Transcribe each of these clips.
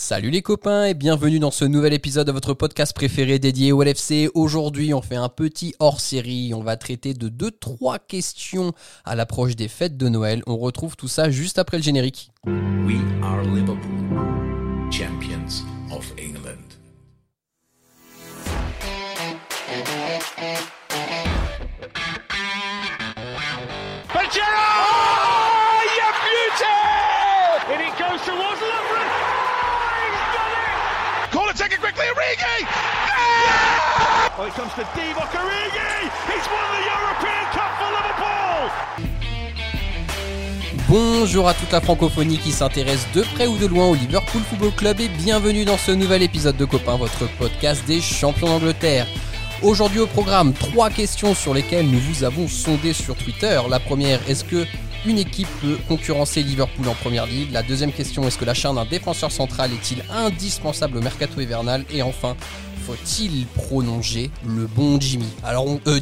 Salut les copains et bienvenue dans ce nouvel épisode de votre podcast préféré dédié au LFC. Aujourd'hui, on fait un petit hors-série. On va traiter de 2-3 questions à l'approche des fêtes de Noël. On retrouve tout ça juste après le générique. We are Liverpool, champions of England. Pajero! Oh! And it goes towards quickly, Origi! Oh, it comes to Divock Origi! He's won the European Cup for Liverpool! Bonjour à toute la francophonie qui s'intéresse de près ou de loin au Liverpool Football Club et bienvenue dans ce nouvel épisode de Copains, votre podcast des champions d'Angleterre. Aujourd'hui au programme, trois questions sur lesquelles nous vous avons sondé sur Twitter. La première, est-ce que une équipe peut concurrencer Liverpool en première ligue. La deuxième question, est-ce que l'achat d'un défenseur central est-il indispensable au mercato hivernal? Et enfin, faut-il prolonger le bon Jimmy? Alors, on, euh,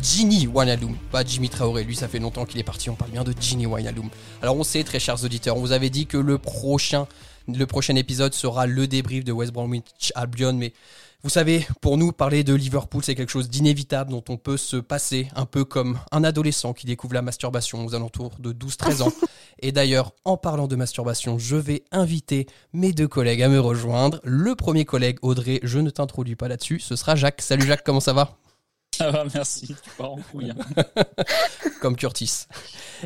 pas Jimmy Traoré, lui ça fait longtemps qu'il est parti, on parle bien de Ginny Wijnaldum. Alors on sait, très chers auditeurs, on vous avait dit que le prochain, le prochain épisode sera le débrief de West Bromwich Albion, mais vous savez, pour nous, parler de Liverpool, c'est quelque chose d'inévitable dont on peut se passer, un peu comme un adolescent qui découvre la masturbation aux alentours de 12-13 ans. Et d'ailleurs, en parlant de masturbation, je vais inviter mes deux collègues à me rejoindre. Le premier collègue, Audrey, je ne t'introduis pas là-dessus, ce sera Jacques. Salut Jacques, comment ça va? Ça va, merci. Tu pars en couille. hein. Comme Curtis.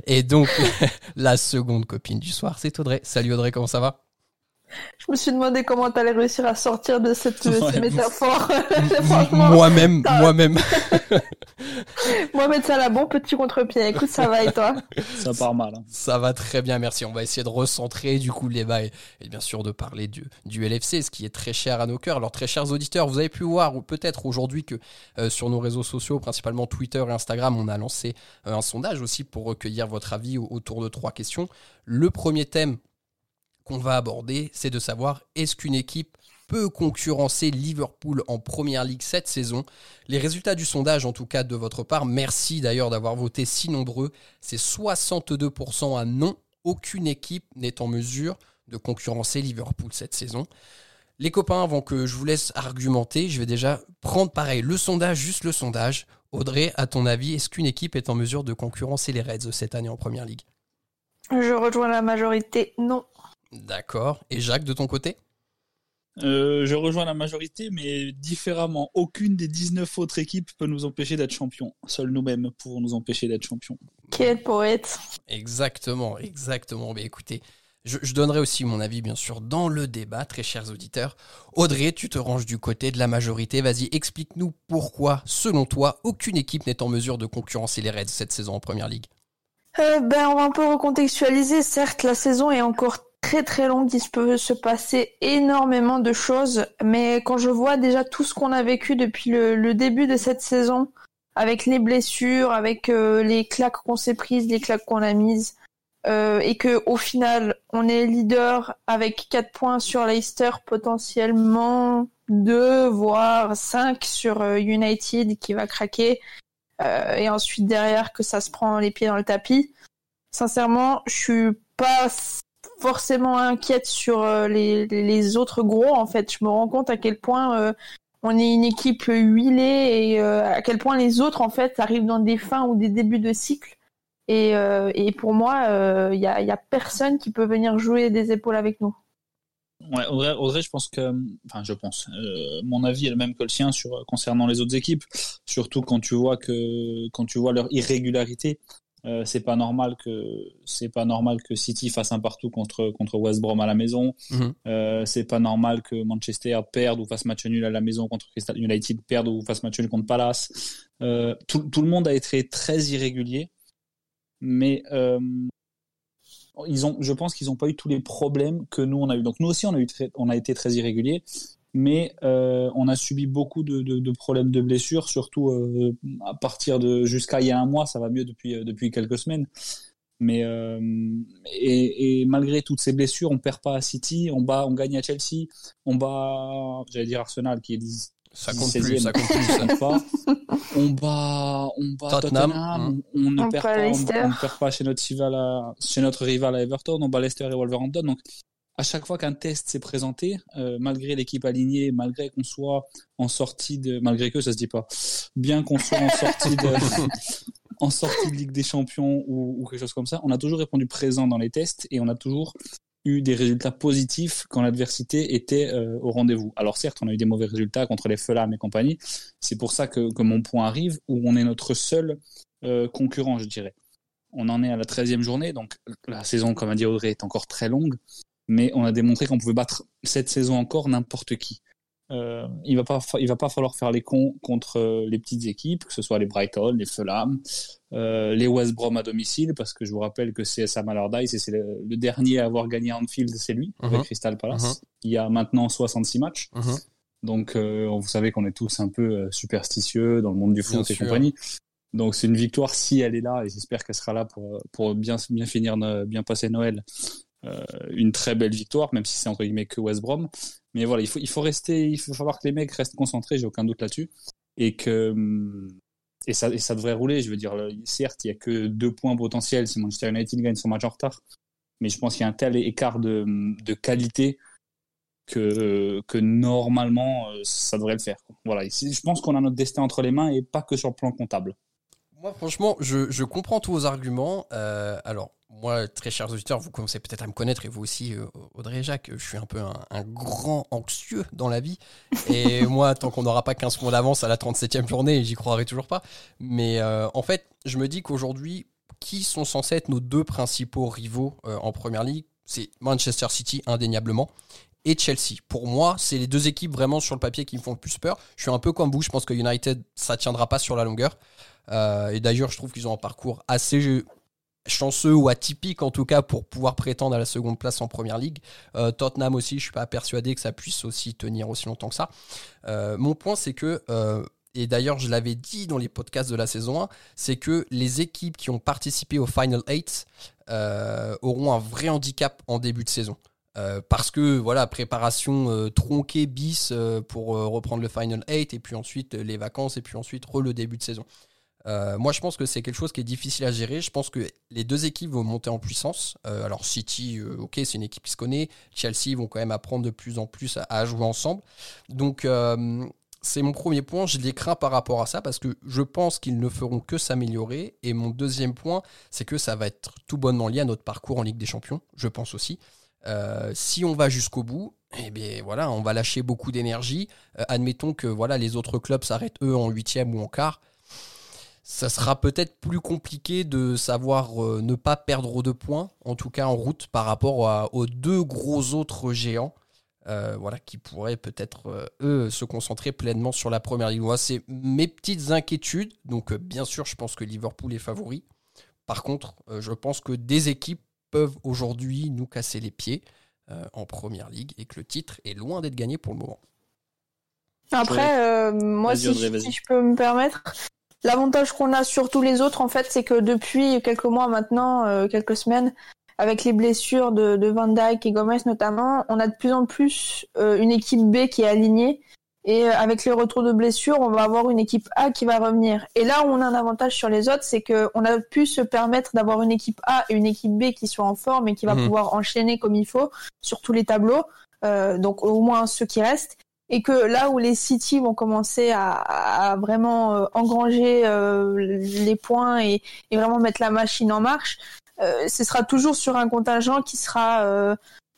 Et donc, la seconde copine du soir, c'est Audrey. Salut Audrey, comment ça va? Je me suis demandé comment t'allais réussir à sortir de cette, Ouais, métaphores. Franchement, Moi-même, moi-même. Mohamed Salah, bon petit contre-pied. Écoute, ça va et toi Ça part mal. hein. Ça va très bien, merci. On va essayer de recentrer du coup le débat et, et bien sûr de parler du, du LFC, ce qui est très cher à nos cœurs. Alors très chers auditeurs, vous avez pu voir ou peut-être aujourd'hui que euh, sur nos réseaux sociaux, principalement Twitter et Instagram, on a lancé euh, un sondage aussi pour recueillir votre avis au- autour de trois questions. Le premier thème qu'on va aborder, c'est de savoir est-ce qu'une équipe peut concurrencer Liverpool en Première Ligue cette saison? Les résultats du sondage, en tout cas de votre part, merci d'ailleurs d'avoir voté si nombreux, c'est 62% à non. Aucune équipe n'est en mesure de concurrencer Liverpool cette saison. Les copains, avant que je vous laisse argumenter, je vais déjà prendre pareil le sondage, juste le sondage. Audrey, à ton avis, est-ce qu'une équipe est en mesure de concurrencer les Reds cette année en Première Ligue? Je rejoins la majorité. Non. D'accord. Et Jacques, de ton côté? Euh, je rejoins la majorité, mais différemment. Aucune des 19 autres équipes peut nous empêcher d'être champions. Seuls nous-mêmes pouvons nous empêcher d'être champions. Quel poète. Exactement, exactement. Mais écoutez, je, je donnerai aussi mon avis, bien sûr, dans le débat, très chers auditeurs. Audrey, tu te ranges du côté de la majorité. Vas-y, explique-nous pourquoi, selon toi, aucune équipe n'est en mesure de concurrencer les Reds cette saison en Première Ligue. Euh, ben, on va un peu recontextualiser. Certes, la saison est encore très très longue. Il peut se passer énormément de choses. Mais quand je vois déjà tout ce qu'on a vécu depuis le, le début de cette saison, avec les blessures, avec euh, les claques qu'on s'est prises, les claques qu'on a mises, euh, et que au final, on est leader avec 4 points sur Leicester, potentiellement 2, voire 5 sur euh, United qui va craquer euh, et ensuite derrière que ça se prend les pieds dans le tapis. Sincèrement, je suis pas forcément inquiète sur euh, les, autres gros. En fait, je me rends compte à quel point euh, on est une équipe huilée et euh, à quel point les autres en fait arrivent dans des fins ou des débuts de cycle. Et, pour moi, il y, a, y a personne qui peut venir jouer des épaules avec nous. Ouais, Audrey, je pense que, mon avis est le même que le sien sur concernant les autres équipes. Surtout quand tu vois que, quand tu vois leur irrégularité, euh, c'est pas normal que, c'est pas normal que City fasse un partout contre contre West Brom à la maison. Mhm. Euh, c'est pas normal que Manchester perde ou fasse match nul à la maison contre Crystal United, perde ou fasse match nul contre Palace. Euh, tout, tout le monde a été très irrégulier, mais euh, ils ont, je pense qu'ils n'ont pas eu tous les problèmes que nous on a eu. Donc nous aussi on a eu, très- on a été très irréguliers, mais euh, on a subi beaucoup de, de, de problèmes de blessures, surtout euh, à partir de jusqu'à il y a un mois, ça va mieux depuis euh, depuis quelques semaines. Mais euh, et, et malgré toutes ces blessures, on perd pas à City, on bat, on gagne à Chelsea, on bat, j'allais dire Arsenal qui est 10 Ça compte 16e, plus, ça compte plus. ça. on pas. On bat, on bat Tottenham, Tottenham, hein. on, on ne On perd pas, on, Leicester. on ne perd pas chez notre rival à, chez notre rival à Everton, on bat Leicester et Wolverhampton. Donc, à chaque fois qu'un test s'est présenté, euh, malgré l'équipe alignée, malgré qu'on soit en sortie de, malgré que ça se dit pas, bien qu'on soit en sortie de, en sortie de Ligue des Champions ou, ou, quelque chose comme ça, on a toujours répondu présent dans les tests et on a toujours eu des résultats positifs quand l'adversité était euh, au rendez-vous. Alors certes, on a eu des mauvais résultats contre les Fulham et compagnie. C'est pour ça que, que, mon point arrive où on est notre seul euh, concurrent, je dirais. On en est à la 13e journée, donc la saison, comme a dit Audrey, est encore très longue mais on a démontré qu'on pouvait battre cette saison encore n'importe qui. Euh, il va pas, il va pas falloir faire les cons contre euh, les petites équipes, que ce soit les Brighton, les Fulham, euh, les West Brom à domicile, parce que je vous rappelle que c'est Sam Allardyce et c'est le, le, dernier à avoir gagné Anfield, c'est lui, uh -huh. avec Crystal Palace. Uh -huh. Il y a maintenant 66 matchs. Uh -huh. Donc, euh, vous savez qu'on est tous un peu superstitieux dans le monde du foot Bien et sûr. compagnie. Donc, c'est une victoire si elle est là, et j'espère qu'elle sera là pour, pour bien, bien finir, bien passer Noël une très belle victoire, même si c'est entre guillemets que West Brom. Mais voilà, il faut, il faut rester, il faut falloir que les mecs restent concentrés, j'ai aucun doute là-dessus. Et que, et ça, ça devrait rouler. Je veux dire, certes, il y a que deux points potentiels si Manchester United gagne son match en retard. Mais je pense qu'il y a un tel écart de, de qualité que, que normalement, ça devrait le faire. Voilà. Je pense qu'on a notre destin entre les mains et pas que sur le plan comptable. Moi, franchement, je, je comprends tous vos arguments. Euh, alors, moi, très chers auditeurs, vous commencez peut-être à me connaître, et vous aussi, euh, Audrey et Jacques, je suis un peu un, un grand anxieux dans la vie. Et moi, tant qu'on n'aura pas 15 points d'avance à la 37e journée, j'y croirai toujours pas. Mais euh, en fait, je me dis qu'aujourd'hui, qui sont censés être nos deux principaux rivaux euh, en Première Ligue? C'est Manchester City, indéniablement, et Chelsea. Pour moi, c'est les deux équipes vraiment sur le papier qui me font le plus peur. Je suis un peu comme vous, je pense que United, ça tiendra pas sur la longueur. Euh, et d'ailleurs, je trouve qu'ils ont un parcours assez chanceux ou atypique en tout cas pour pouvoir prétendre à la seconde place en première ligue. Euh, Tottenham aussi, je suis pas persuadé que ça puisse aussi tenir aussi longtemps que ça. Euh, mon point c'est que et d'ailleurs je l'avais dit dans les podcasts de la saison 1, c'est que les équipes qui ont participé au Final 8 euh, auront un vrai handicap en début de saison. Parce que voilà préparation tronquée bis pour reprendre le Final 8 et puis ensuite les vacances et puis ensuite le début de saison. Euh, moi, je pense que c'est quelque chose qui est difficile à gérer. Je pense que les deux équipes vont monter en puissance. Euh, alors, City, euh, ok, c'est une équipe qui se connaît. Chelsea vont quand même apprendre de plus en plus à, jouer ensemble. Donc, c'est mon premier point. Je les crains par rapport à ça parce que je pense qu'ils ne feront que s'améliorer. Et mon deuxième point, c'est que ça va être tout bonnement lié à notre parcours en Ligue des Champions. Je pense aussi. Si on va jusqu'au bout, eh bien voilà, on va lâcher beaucoup d'énergie. admettons que voilà les autres clubs s'arrêtent eux en huitième ou en quart ça sera peut-être plus compliqué de savoir euh, ne pas perdre de points, en tout cas en route, par rapport à, aux deux gros autres géants, euh, voilà, qui pourraient peut-être, euh, eux, se concentrer pleinement sur la première ligue. Moi, c'est mes petites inquiétudes. Donc, euh, bien sûr, je pense que Liverpool est favori. Par contre, euh, je pense que des équipes peuvent aujourd'hui nous casser les pieds euh, en première ligue et que le titre est loin d'être gagné pour le moment. Après, moi, si, si je peux me permettre, L'avantage qu'on a sur tous les autres, en fait, c'est que depuis quelques mois maintenant, euh, quelques semaines, avec les blessures de, de, Van Dijk et Gomez notamment, on a de plus en plus euh, une équipe B qui est alignée. Et euh, avec les retours de blessures, on va avoir une équipe A qui va revenir. Et là où on a un avantage sur les autres, c'est qu'on a pu se permettre d'avoir une équipe A et une équipe B qui sont en forme et qui va mmh. pouvoir enchaîner comme il faut sur tous les tableaux. Euh, donc au moins ceux qui restent et que là où les City vont commencer à, à vraiment euh, engranger euh, les points et, et, vraiment mettre la machine en marche, euh, ce sera toujours sur un contingent qui sera euh,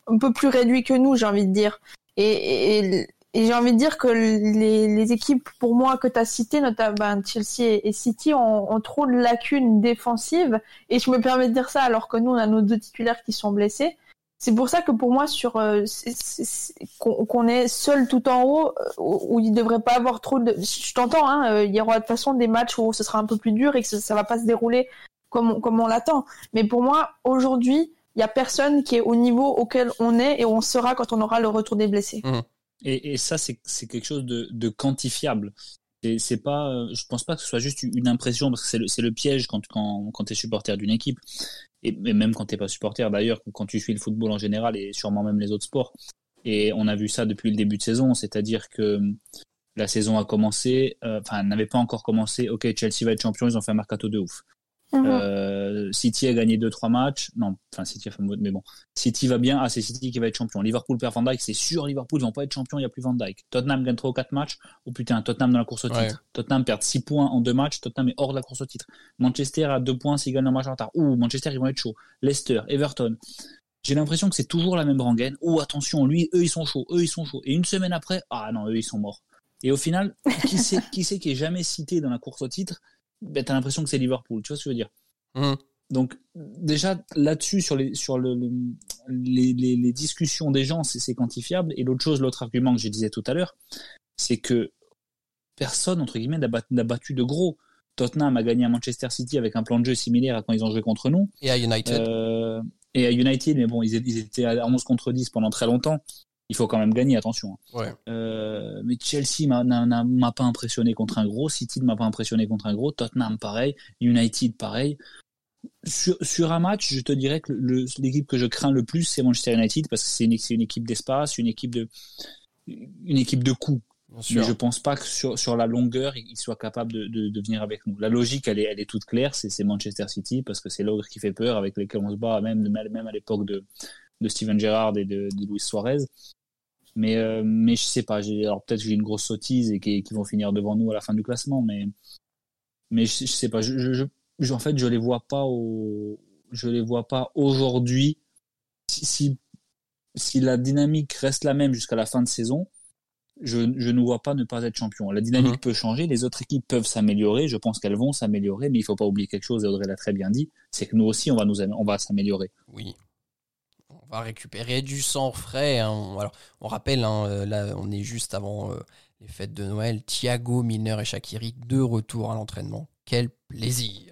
un peu plus réduit que nous, j'ai envie de dire. Et, et, et j'ai envie de dire que les, les, équipes, pour moi, que tu as citées, notamment ben, Chelsea et City, ont, ont, trop de lacunes défensives. Et je me permets de dire ça alors que nous, on a nos deux titulaires qui sont blessés. C'est pour ça que pour moi, sur euh, qu'on est seul tout en haut, euh, où, il devrait pas avoir trop de. Je t'entends, hein, euh, il y aura de toute façon des matchs où ce sera un peu plus dur et que ça, ça va pas se dérouler comme on, l'attend. Mais pour moi, aujourd'hui, il y a personne qui est au niveau auquel on est et on sera quand on aura le retour des blessés. Mmh. Et, ça, c'est quelque chose de, de quantifiable. C'est pas, je pense pas que ce soit juste une impression parce que c'est le, piège quand, quand, quand tu es supporter d'une équipe et, même quand tu n'es pas supporter d'ailleurs, quand tu suis le football en général et sûrement même les autres sports. Et on a vu ça depuis le début de saison, c'est-à-dire que la saison a commencé, euh, enfin, euh, n'avait pas encore commencé. Ok, Chelsea va être champion, ils ont fait un mercato de ouf. Mhm. Euh, City a gagné 2-3 matchs. Non, enfin City a fait mais bon. City va bien. Ah, c'est City qui va être champion. Liverpool perd Van Dijk, c'est sûr. Liverpool ils vont pas être champion, il y a plus Van Dijk. Tottenham gagne 3 ou 4 matchs. Oh putain, Tottenham dans la course au titre. Ouais. Tottenham perd 6 points en 2 matchs. Tottenham est hors de la course au titre. Manchester a 2 points s'ils gagnent un match en retard. Ouh, Manchester ils vont être chauds. Leicester, Everton. J'ai l'impression que c'est toujours la même rengaine. Oh attention, lui, eux ils sont chauds, eux ils sont chauds. Et une semaine après, ah non, eux ils sont morts. Et au final, qui c'est qui, c'est qui est jamais cité dans la course au titre? Ben, T'as l'impression que c'est Liverpool. Tu vois ce que je veux dire Mhm. donc déjà là-dessus sur les sur le, le- les, les, les discussions des gens c'est quantifiable et l'autre chose l'autre argument que je disais tout à l'heure c'est que personne entre guillemets n'a bat- n'a battu de gros Tottenham a gagné à Manchester City avec un plan de jeu similaire à quand ils ont joué contre nous Et à United. Euh, et à United mais bon ils étaient à 11 contre 10 pendant très longtemps il faut quand même gagner attention hein. Ouais. Euh, mais Chelsea m'a- n'a- m'a pas impressionné contre un gros, City ne m'a pas impressionné contre un gros, Tottenham pareil, United pareil. Sur, sur un match, je te dirais que l'équipe que je crains le plus, c'est Manchester United parce que c'est une, équipe d'espace, une équipe de une équipe de coups. Mais je pense pas que sur, sur la longueur, ils soient capables de, de, de venir avec nous. La logique, elle est, elle est toute claire, c'est Manchester City parce que c'est l'ogre qui fait peur, avec lequel on se bat, même, même à l'époque de, de Steven Gerrard et de, de Luis Suarez. Mais, euh, mais je sais pas, alors peut-être que j'ai une grosse sottise et qui, qui vont finir devant nous à la fin du classement, mais, mais je, je sais pas, je, je, je- en fait, je les vois pas au, je les vois pas aujourd'hui. Si, si, si la dynamique reste la même jusqu'à la fin de saison, je, je ne vois pas ne pas être champion. La dynamique Mhm. peut changer, les autres équipes peuvent s'améliorer, je pense qu'elles vont s'améliorer, mais il faut pas oublier quelque chose, et Audrey l'a très bien dit, c'est que nous aussi, on va, nous, on va s'améliorer. Oui. Récupérer du sang frais. hein. On- Alors, on rappelle, hein, euh, là, on est juste avant euh, les fêtes de Noël. Thiago, Milner et Shakiri, de retour à l'entraînement. Quel plaisir.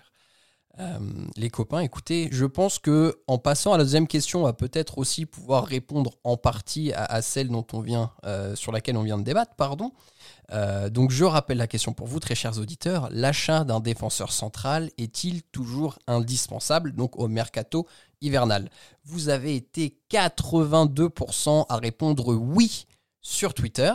Euh, les copains, écoutez, je pense que en passant à la deuxième question, on va peut-être aussi pouvoir répondre en partie à, celle dont on vient, euh, sur laquelle on vient de débattre, pardon. Euh, donc je rappelle la question pour vous, très chers auditeurs. L'achat d'un défenseur central est-il toujours indispensable donc au mercato hivernal? Vous avez été 82% à répondre oui sur Twitter.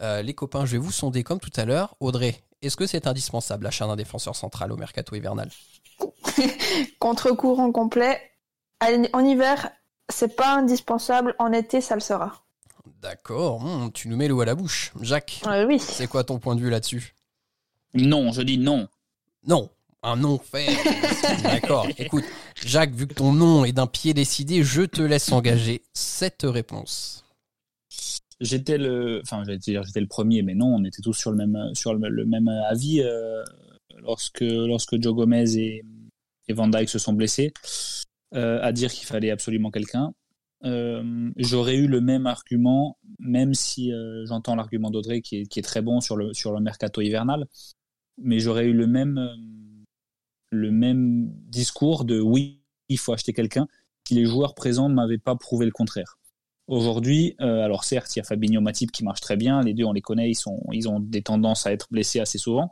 Les copains, je vais vous sonder comme tout à l'heure. Audrey, est-ce que c'est indispensable l'achat d'un défenseur central au mercato hivernal? Contre-courant complet. En hiver, c'est pas indispensable. En été, ça le sera. D'accord, hmm, tu nous mets l'eau à la bouche. Jacques, Euh, oui. c'est quoi ton point de vue là-dessus? Non, je dis non. Non, un non ferme. D'accord. Écoute, Jacques, vu que ton nom est d'un pied décidé, je te laisse engager cette réponse. J'étais le, enfin, j'allais dire j'étais le premier, mais non, on était tous sur le même, sur le, le même avis euh, lorsque, lorsque Joe Gomez et, Van Dyke se sont blessés, euh, à dire qu'il fallait absolument quelqu'un. Euh, J'aurais eu le même argument, même si euh, j'entends l'argument d'Audrey qui est, très bon sur le, sur le mercato hivernal, mais j'aurais eu le même, le même discours de oui, il faut acheter quelqu'un si les joueurs présents ne m'avaient pas prouvé le contraire. Aujourd'hui, alors certes, il y a Fabinho Matip qui marche très bien, les deux on les connaît, ils, sont, ils ont des tendances à être blessés assez souvent,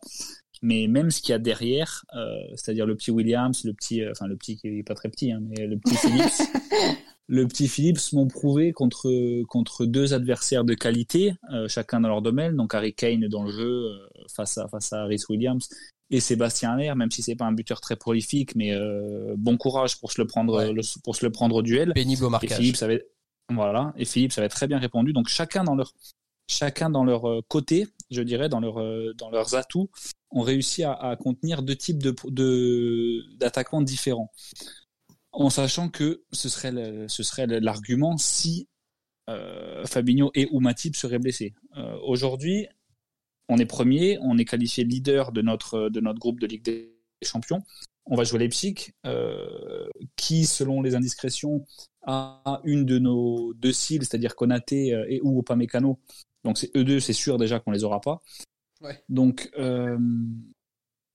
mais même ce qu'il y a derrière, euh, c'est-à-dire le petit Williams, le petit, euh, enfin le petit qui est pas très petit, hein, mais le petit Phillips, le petit Phillips m'ont prouvé contre, contre deux adversaires de qualité, euh, chacun dans leur domaine, donc Harry Kane dans le jeu euh, face à face à Rhys Williams et Sébastien Aller, même si c'est pas un buteur très prolifique, mais euh, bon courage pour se le prendre, Ouais. le- pour se le prendre au duel. Pénible au Et marquage. Philippe, ça avait, voilà, et Philippe, ça avait très bien répondu. Donc chacun dans leur, chacun dans leur euh, côté, je dirais, euh, dans leurs atouts, ont réussi à, contenir deux types d'attaquants différents, en sachant que ce serait, l'argument si euh, Fabinho et ou Matip seraient blessés. Euh, Aujourd'hui, on est premier, on est qualifié leader de notre, groupe de Ligue des Champions. On va jouer Leipzig, euh, qui, selon les indiscrétions, a une de nos deux cibles, c'est-à-dire Konaté et ou. Donc c'est eux deux, c'est sûr déjà qu'on les aura pas. Ouais. Donc euh,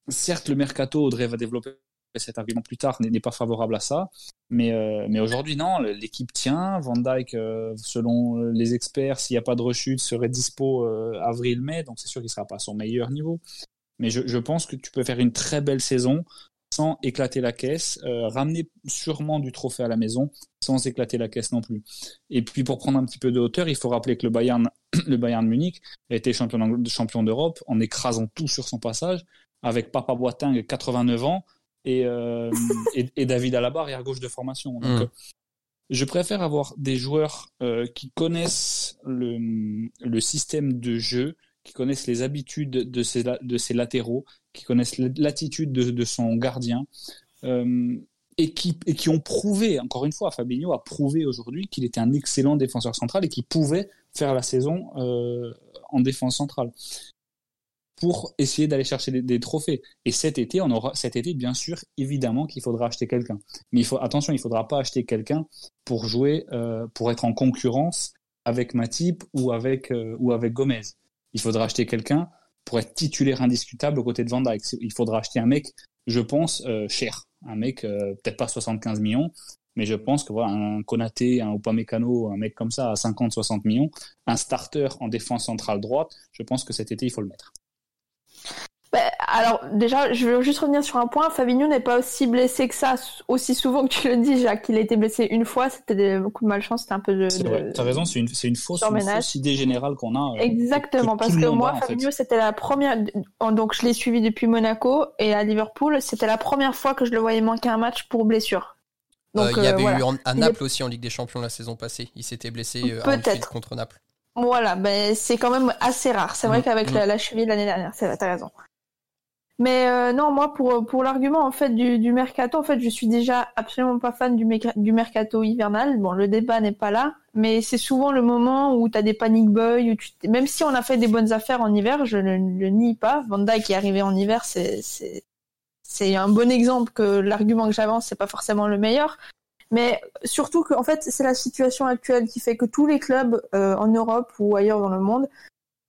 certes, le mercato, Audrey va développer cet argument plus tard, n'est pas favorable à ça. Mais, euh, mais aujourd'hui, non, l'équipe tient. Van Dyke, euh, selon les experts, s'il n'y a pas de rechute, serait dispo avril-mai. Donc c'est sûr qu'il ne sera pas à son meilleur niveau. Mais je, je pense que tu peux faire une très belle saison sans éclater la caisse, ramener sûrement du trophée à la maison sans éclater la caisse non plus. Et puis pour prendre un petit peu de hauteur, il faut rappeler que le Bayern, le Bayern Munich a été champion, d'Europe en écrasant tout sur son passage, avec Papa Boateng 89 ans et, euh, et, et David Alaba arrière gauche de formation. Donc, Mm. euh, je préfère avoir des joueurs euh, qui connaissent le, le système de jeu, qui connaissent les habitudes de ses, la- de ses latéraux, qui connaissent l'attitude de, de son gardien, euh, et, qui, et qui ont prouvé, encore une fois, Fabinho a prouvé aujourd'hui qu'il était un excellent défenseur central et qu'il pouvait faire la saison euh, en défense centrale pour essayer d'aller chercher des, trophées. Et cet été, on aura, cet été, bien sûr, évidemment qu'il faudra acheter quelqu'un. Mais il faut, attention, il faudra pas acheter quelqu'un pour jouer, euh, pour être en concurrence avec Matip ou avec, euh, ou avec Gomez. Il faudra acheter quelqu'un pour être titulaire indiscutable aux côtés de Van Dijk. Il faudra acheter un mec, je pense, cher. Un mec, peut-être pas 75 millions, mais je pense que voilà, un Konaté, un Upamecano, un mec comme ça à 50-60 millions, un starter en défense centrale droite, je pense que cet été, il faut le mettre. Bah, alors déjà, je veux juste revenir sur un point. Fabinho n'est pas aussi blessé que ça, aussi souvent que tu le dis, Jacques. Il a été blessé une fois, c'était beaucoup de malchance, c'était un peu de. T'as raison, c'est une, fausse, une fausse idée générale qu'on a. euh, Exactement, que parce que moi, a, en fait. Fabinho, c'était la première. Donc, je l'ai suivi depuis Monaco et à Liverpool, c'était la première fois que je le voyais manquer un match pour blessure. Euh, Donc, il y euh, avait voilà. eu en- à Naples aussi en Ligue des Champions la saison passée. Il s'était blessé euh, Peut-être. Contre Naples. Voilà, ben c'est quand même assez rare. C'est vrai Mm, qu'avec mm. la, la cheville l'année dernière, c'est vrai, t'as raison. Mais euh, non, moi pour pour l'argument en fait du, du mercato, en fait, je suis déjà absolument pas fan du, mercato hivernal. Bon, le débat n'est pas là, mais c'est souvent le moment où t'as des panic boys, où tu même si on a fait des bonnes affaires en hiver, je ne le nie pas. Van Dijk qui est arrivé en hiver, c'est c'est c'est un bon exemple que l'argument que j'avance c'est pas forcément le meilleur. Mais surtout que en fait c'est la situation actuelle qui fait que tous les clubs euh, en Europe ou ailleurs dans le monde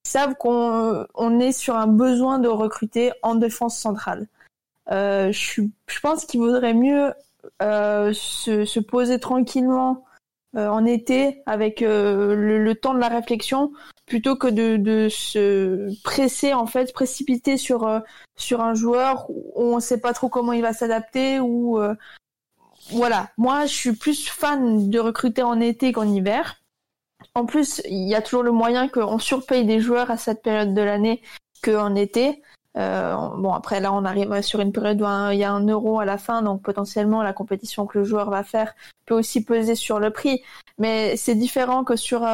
savent qu'on on est sur un besoin de recruter en défense centrale. Euh, je, pense qu'il vaudrait mieux euh, se, se poser tranquillement en été avec le temps de la réflexion plutôt que de, de se presser en fait, précipiter sur euh, sur un joueur où on ne sait pas trop comment il va s'adapter ou euh, voilà. Moi, je suis plus fan de recruter en été qu'en hiver. En plus, il y a toujours le moyen qu'on surpaye des joueurs à cette période de l'année qu'en été. Euh, bon, après, là, on arrive sur une période où il y a un euro à la fin, donc potentiellement, la compétition que le joueur va faire peut aussi peser sur le prix. Mais c'est différent que sur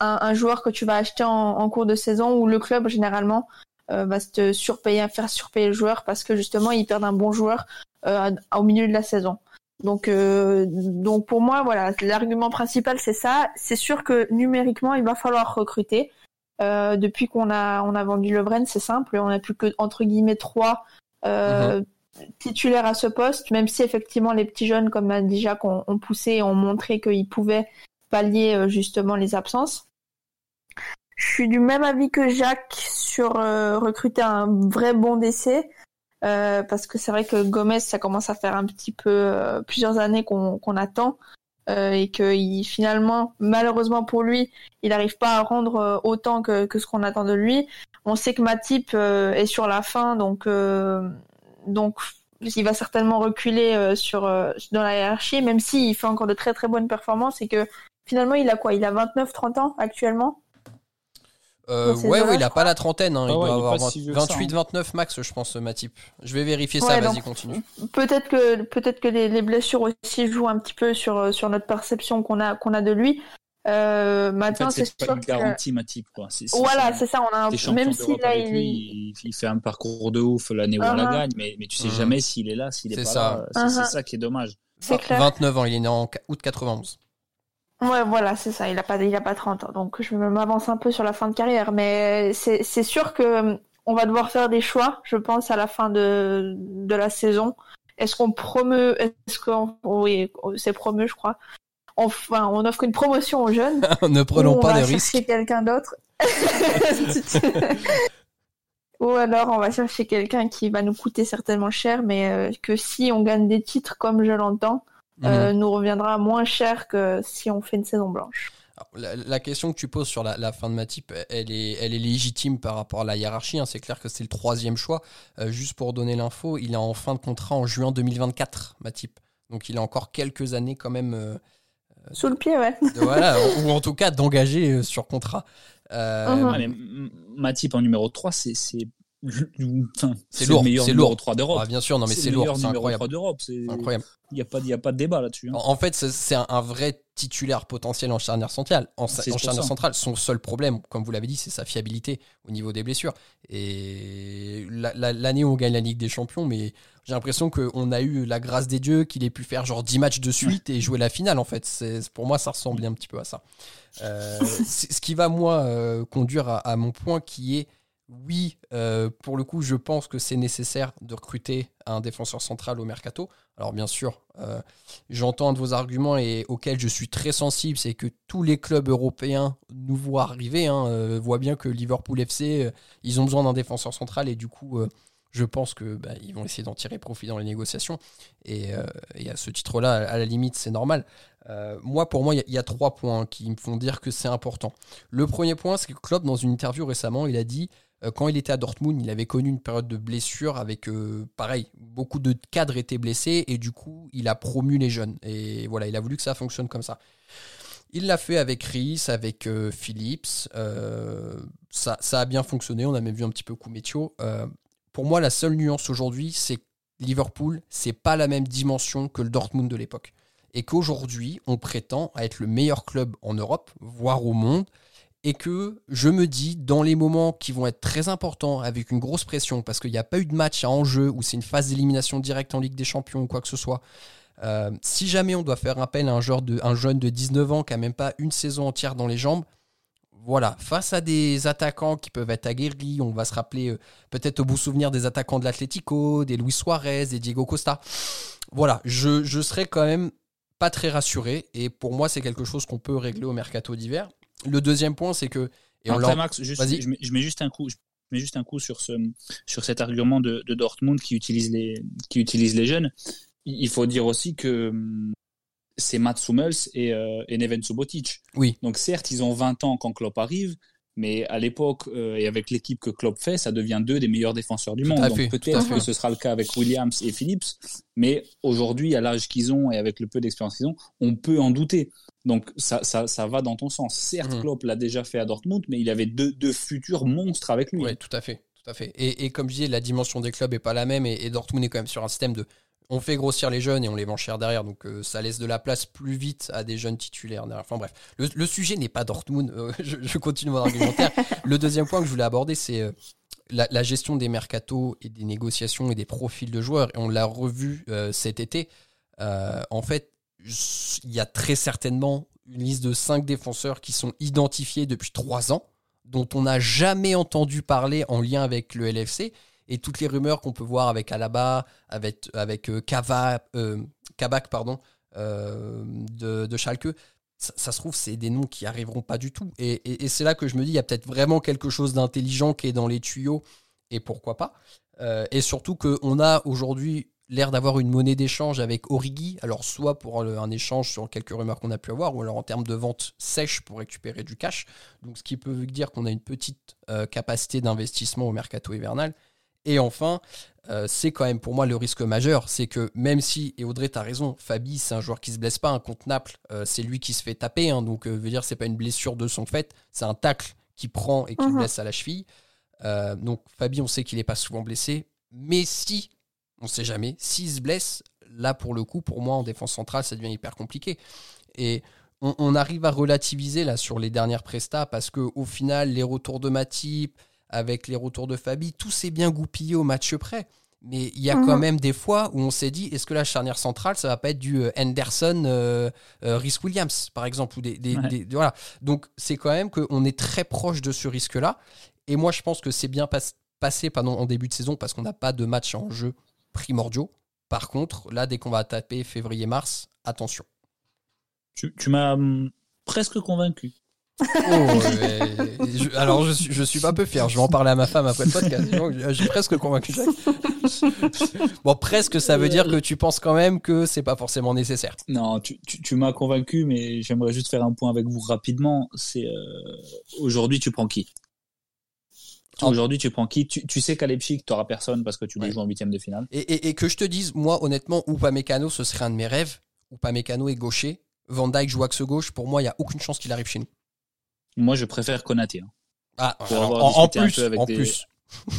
un, un joueur que tu vas acheter en, en cours de saison où le club, généralement, euh, va se te surpayer, faire surpayer le joueur parce que justement, ils perdent un bon joueur euh, au milieu de la saison. Donc, euh, donc pour moi, voilà, l'argument principal c'est ça. C'est sûr que numériquement, il va falloir recruter. Euh, depuis qu'on a on a vendu Lovren, c'est simple, on n'a plus que entre guillemets trois euh, titulaires à ce poste, même si effectivement les petits jeunes comme a Jacques ont, ont poussé et ont montré qu'ils pouvaient pallier euh, justement les absences. Je suis du même avis que Jacques sur euh, recruter un vrai bon d'essai. Euh, parce que c'est vrai que Gomez, ça commence à faire un petit peu euh, plusieurs années qu'on qu'on attend euh, et que il, finalement, malheureusement pour lui, il n'arrive pas à rendre euh, autant que, que ce qu'on attend de lui. On sait que Matip est sur la fin, donc donc il va certainement reculer sur dans la hiérarchie, même s'il fait encore de très très bonnes performances et que finalement il a quoi? Il a 29-30 ans actuellement? Euh, ouais, il a pas la trentaine. hein. Ah il ouais, doit il avoir pas si vieux que ça, 28, hein. 29 max, je pense, Matip. Je vais vérifier Ouais, ça. Vas-y, continue. Peut-être que peut-être que les, les blessures aussi jouent un petit peu sur sur notre perception qu'on a qu'on a de lui. Euh, En maintenant, fait, c'est c'est pas sûr une que garantie, Matip. Quoi. C'est- c'est- voilà, c'est- c'est ça. On a un... Même si là il lui, il, fait un parcours de ouf l'année où on la Uh-huh. gagne, mais, mais tu sais Mhm. jamais s'il est là, s'il est C'est pas ça. là. C'est c'est Uh-huh. ça qui est dommage. c'est Ah, clair. 29 ans, il est né en août 91. Ouais, voilà, c'est ça. Il a pas, il a pas 30 ans. Donc, je m'avance un peu sur la fin de carrière. Mais c'est, c'est sûr que on va devoir faire des choix, je pense, à la fin de, de la saison. Est-ce qu'on promeut, est-ce qu'on, oui, c'est promu, je crois. Enfin, on offre une promotion aux jeunes. ne prenons ou on pas va de chercher risques. quelqu'un d'autre. Ou alors on va chercher quelqu'un qui va nous coûter certainement cher, mais euh, que si on gagne des titres comme je l'entends, euh, nous reviendra moins cher que si on fait une saison blanche. Alors, La, la question que tu poses sur la, la fin de Matip, elle est, elle est légitime par rapport à la hiérarchie. hein. C'est clair que c'est le troisième choix. Euh, juste pour donner l'info, il est en fin de contrat en juin 2024, Matip. Donc il a encore quelques années quand même, euh, Sous le pied, ouais. de- voilà, ou en tout cas d'engager sur contrat. Euh, Mhm. Ah, mais M- Matip en numéro 3, c'est c'est enfin, C'est le lourd, meilleur c'est numéro lourd. 3 d'Europe. Ah, bien sûr, non mais C'est le lourd, c'est incroyable. 3 d'Europe. C'est- Incroyable. Il n'y a, pas- il y a pas de débat là-dessus. hein. En en fait, c'est- un, un vrai titulaire potentiel en charnière centrale. En, en charnière centrale, son seul problème, comme vous l'avez dit, c'est sa fiabilité au niveau des blessures. Et la- la- l'année où on gagne la Ligue des Champions, mais j'ai l'impression qu'on a eu la grâce des dieux, qu'il ait pu faire genre 10 matchs de suite et jouer la finale. En fait, c'est pour moi, ça ressemblait un petit peu à ça. Euh, ce qui va moi euh, conduire à, à mon point qui est oui, euh, pour le coup, je pense que c'est nécessaire de recruter un défenseur central au mercato. Alors bien sûr, euh, j'entends de vos arguments et auxquels je suis très sensible, c'est que tous les clubs européens nous voient arriver, hein, euh, voient bien que Liverpool FC, ils ont besoin d'un défenseur central et du coup, je pense que bah, ils vont essayer d'en tirer profit dans les négociations. Et, à ce titre-là, à la limite, c'est normal. Moi, pour moi, il y, y a trois points qui me font dire que c'est important. Le premier point, c'est que Klopp, dans une interview récemment, il a dit quand il était à Dortmund, il avait connu une période de blessure avec, euh, pareil, beaucoup de cadres étaient blessés et du coup, il a promu les jeunes. Et voilà, il a voulu que ça fonctionne comme ça. Il l'a fait avec Rhys, avec euh, Phillips. euh, ça, ça a bien fonctionné. On a même vu un petit peu Kumetio. Euh, pour moi, la seule nuance aujourd'hui, c'est que Liverpool, c'est pas la même dimension que le Dortmund de l'époque. Et qu'aujourd'hui, on prétend être le meilleur club en Europe, voire au monde. Et que je me dis, dans les moments qui vont être très importants, avec une grosse pression, parce qu'il n'y a pas eu de match à enjeu, ou c'est une phase d'élimination directe en Ligue des Champions ou quoi que ce soit, euh, si jamais on doit faire appel à un, de, un jeune de 19 ans qui a même pas une saison entière dans les jambes, voilà, face à des attaquants qui peuvent être aguerris, on va se rappeler euh, peut-être au bout souvenir des attaquants de l'Atlético, des Luis Suarez, des Diego Costa. Voilà, je, je serais quand même pas très rassuré et pour moi c'est quelque chose qu'on peut régler au mercato d'hiver. Le deuxième point c'est que et Après, Max, juste- je, mets, je mets juste un coup. Je mets juste un coup sur ce sur cet argument de, de Dortmund qui utilise les qui utilise les jeunes. Il faut dire aussi que c'est Mats Hummels et, euh, et Neven Subotic. Oui. Donc certes, ils ont 20 ans quand Klopp arrive, mais à l'époque euh, et avec l'équipe que Klopp fait, ça devient deux des meilleurs défenseurs du Tout monde. Donc peut-être que ce sera le cas avec Williams et Phillips, mais aujourd'hui, à l'âge qu'ils ont et avec le peu d'expérience qu'ils ont, on peut en douter. Donc ça, ça, ça va dans ton sens. Certes, Mhm. Klopp l'a déjà fait à Dortmund, mais il avait deux, deux futurs monstres avec lui. Oui, tout à fait. Tout à fait. Et, et comme je disais, la dimension des clubs est pas la même et, et Dortmund est quand même sur un système de on fait grossir les jeunes et on les cher derrière, donc euh, ça laisse de la place plus vite à des jeunes titulaires. Enfin bref, le, sujet n'est pas Dortmund, euh, je, continue mon argumentaire. le deuxième point que je voulais aborder, c'est euh, la, la gestion des mercatos et des négociations et des profils de joueurs. Et on l'a revu cet été. En fait, il y a très certainement une liste de cinq défenseurs qui sont identifiés depuis trois ans dont on n'a jamais entendu parler en lien avec le LFC et toutes les rumeurs qu'on peut voir avec Alaba, avec, avec euh, Kava, euh, Kabak, pardon, euh, de, de Schalke, ça, se trouve, c'est des noms qui arriveront pas du tout. Et, et- c'est là que je me dis, il y a peut-être vraiment quelque chose d'intelligent qui est dans les tuyaux, et pourquoi pas. Et surtout qu'on a aujourd'hui l'air d'avoir une monnaie d'échange avec Origi, alors soit pour un échange sur quelques rumeurs qu'on a pu avoir, ou alors en termes de vente sèche pour récupérer du cash. Donc ce qui peut dire qu'on a une petite capacité d'investissement au mercato hivernal. Et enfin, euh, c'est quand même pour moi le risque majeur, c'est que même si, et Audrey, tu as raison, Fabi, c'est un joueur qui se blesse pas, un contre Naples, euh, c'est lui qui se fait taper, hein, donc euh, veut dire c'est pas une blessure de son fait, c'est un tacle qui prend et qui Mhm. blesse à la cheville. Donc Fabi, on sait qu'il est pas souvent blessé, mais si, on sait jamais, s'il se blesse, là pour le coup, pour moi en défense centrale, ça devient hyper compliqué. Et on, on arrive à relativiser là sur les dernières prestats parce que au final, les retours de Matip, avec les retours de Fabi, tout s'est bien goupillé au match près. Mais il y a Mhm. quand même des fois où on s'est dit, est-ce que la charnière centrale, ça va pas être du euh, Henderson, euh, euh, Rhys Williams, par exemple, ou des, des- Ouais. des- voilà. Donc c'est quand même qu'on est très proche de ce risque-là. Et moi, je pense que c'est bien pas- passé pardon, en début de saison parce qu'on n'a pas de match en jeu primordiaux. Par contre, là, dès qu'on va taper février-mars, attention. Tu, tu m'as hum, presque convaincu. Oh. Je- alors, je suis, je suis pas peu fier. Je vais en parler à ma femme après le podcast. J'ai presque convaincu Jacques. Bon, presque, ça veut dire que tu penses quand même que c'est pas forcément nécessaire. Non, tu, tu, tu m'as convaincu, mais j'aimerais juste faire un point avec vous rapidement. C'est euh, aujourd'hui, tu prends qui? Aujourd'hui, tu prends qui? Tu, tu sais qu'à Leipzig, tu n'auras personne parce que tu les Ouais. joues en huitième de finale. Et, et- et que je te dise, moi, honnêtement, Upamecano, ce serait un de mes rêves. Upamecano est gaucher. Van Dyke joue axe gauche. Pour moi, il y a aucune chance qu'il arrive chez nous. Moi, je préfère Konaté. hein. Ah, Pour alors, avoir en, en discuté un plus, peu avec en des- plus.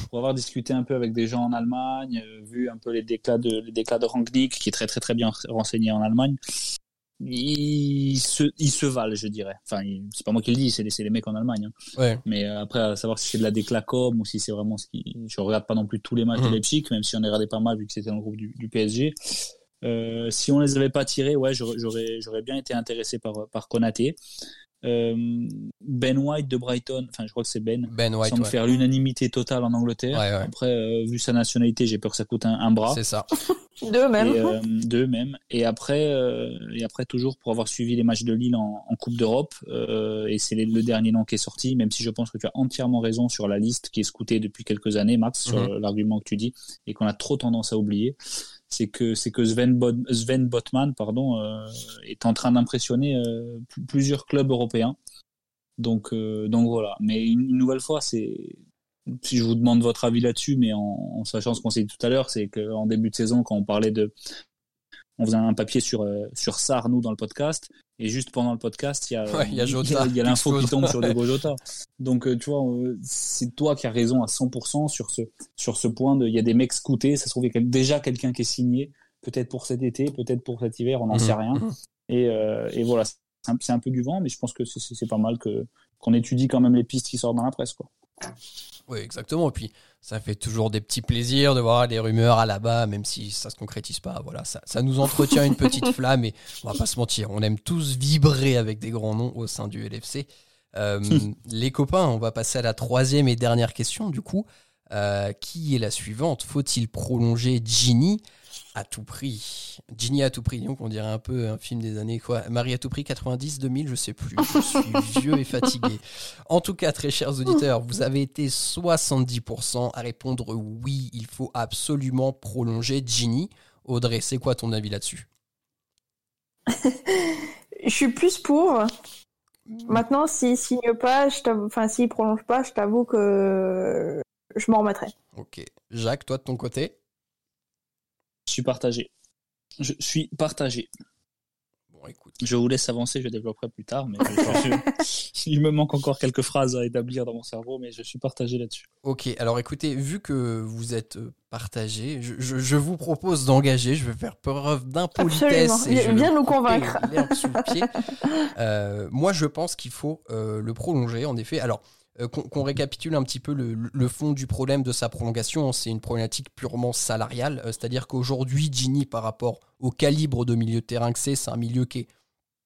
pour avoir discuté un peu avec des gens en Allemagne, euh, vu un peu les déclats de, les déclats de Rangnick, qui est très très très bien renseigné en Allemagne, ils se, ils se valent, je dirais. Enfin, c'est pas moi qui le dis, c'est les, les mecs en Allemagne. Hein. Ouais. Mais euh, après, à savoir si c'est de la déclat com ou si c'est vraiment ce qui. Je regarde pas non plus tous les matchs de Mhm. Leipzig, même si on est regardé pas mal vu que c'était dans le groupe du, du PSG. Euh, si on les avait pas tirés, ouais, j'aurais bien été intéressé par, par Konaté. Euh, ben White de Brighton, enfin, je crois que c'est Ben, Ben White, semble ouais. faire l'unanimité totale en Angleterre. Ouais, ouais. Après, euh, vu sa nationalité, j'ai peur que ça coûte un, un bras. C'est ça. Deux même. Et, euh, deux même. Et après, euh, et après toujours pour avoir suivi les matchs de Lille en, en Coupe d'Europe, euh, et c'est le, le dernier nom qui est sorti, même si je pense que tu as entièrement raison sur la liste qui est scoutée depuis quelques années, Max, sur Mhm. l'argument que tu dis, et qu'on a trop tendance à oublier, c'est que c'est que Sven, Botman, pardon, euh, est en train d'impressionner euh, pl- plusieurs clubs européens. Donc, euh, donc voilà. Mais une, nouvelle fois, c'est si je vous demande votre avis là-dessus, mais en, en sachant ce qu'on s'est dit tout à l'heure, c'est qu'en début de saison, quand on parlait de, on faisait un papier sur euh, sur nous dans le podcast, et juste pendant le podcast, il y a Ouais, il y a Jota il y a l'info qui tombe sur Diego Jota. Donc euh, tu vois, c'est toi qui as raison à 100% sur ce sur ce point de, il y a des mecs scoutés, ça se trouve il y a déjà quelqu'un qui est signé, peut-être pour cet été, peut-être pour cet hiver, on n'en sait rien. Mhm. Et, euh, et voilà, c'est un, un peu du vent, mais je pense que c'est pas mal que qu'on étudie quand même les pistes qui sortent dans la presse, quoi. Oui, exactement. Et puis, ça fait toujours des petits plaisirs de voir des rumeurs à la bas, même si ça se concrétise pas. Voilà, ça, ça nous entretient une petite flamme et on va pas se mentir, on aime tous vibrer avec des grands noms au sein du LFC. Euh, les copains, on va passer à la troisième et dernière question. Du coup, Euh, qui est la suivante Faut-il prolonger Ginny à tout prix Ginny à tout prix, donc on dirait un peu un film des années quoi. Marie à tout prix 90, 2000, je sais plus. Je suis vieux et fatigué. En tout cas, très chers auditeurs, vous avez été 70% à répondre oui, il faut absolument prolonger Ginny. Audrey, c'est quoi ton avis là-dessus? Je suis plus pour. Maintenant, s'il signe pas, enfin s'il prolonge pas, je t'avoue que je m'en remettrai. Ok. Jacques, toi de ton côté Je suis partagé. Je suis partagé. Bon, écoute. Je vous laisse avancer, je développerai plus tard, mais je- je- il me manque encore quelques phrases à établir dans mon cerveau, mais je suis partagé là-dessus. Ok, alors écoutez, vu que vous êtes euh, partagé, je, je- je vous propose d'engager, je vais faire preuve d'impolitesse. Et je vous nous convaincre. l'herbe sous le pied. Euh, moi, je pense qu'il faut euh, le prolonger, en effet. Alors, qu'on qu'on récapitule un petit peu le, fond du problème de sa prolongation, c'est une problématique purement salariale. euh, C'est-à-dire qu'aujourd'hui, Gini, par rapport au calibre de milieu de terrain que c'est, c'est un milieu qui est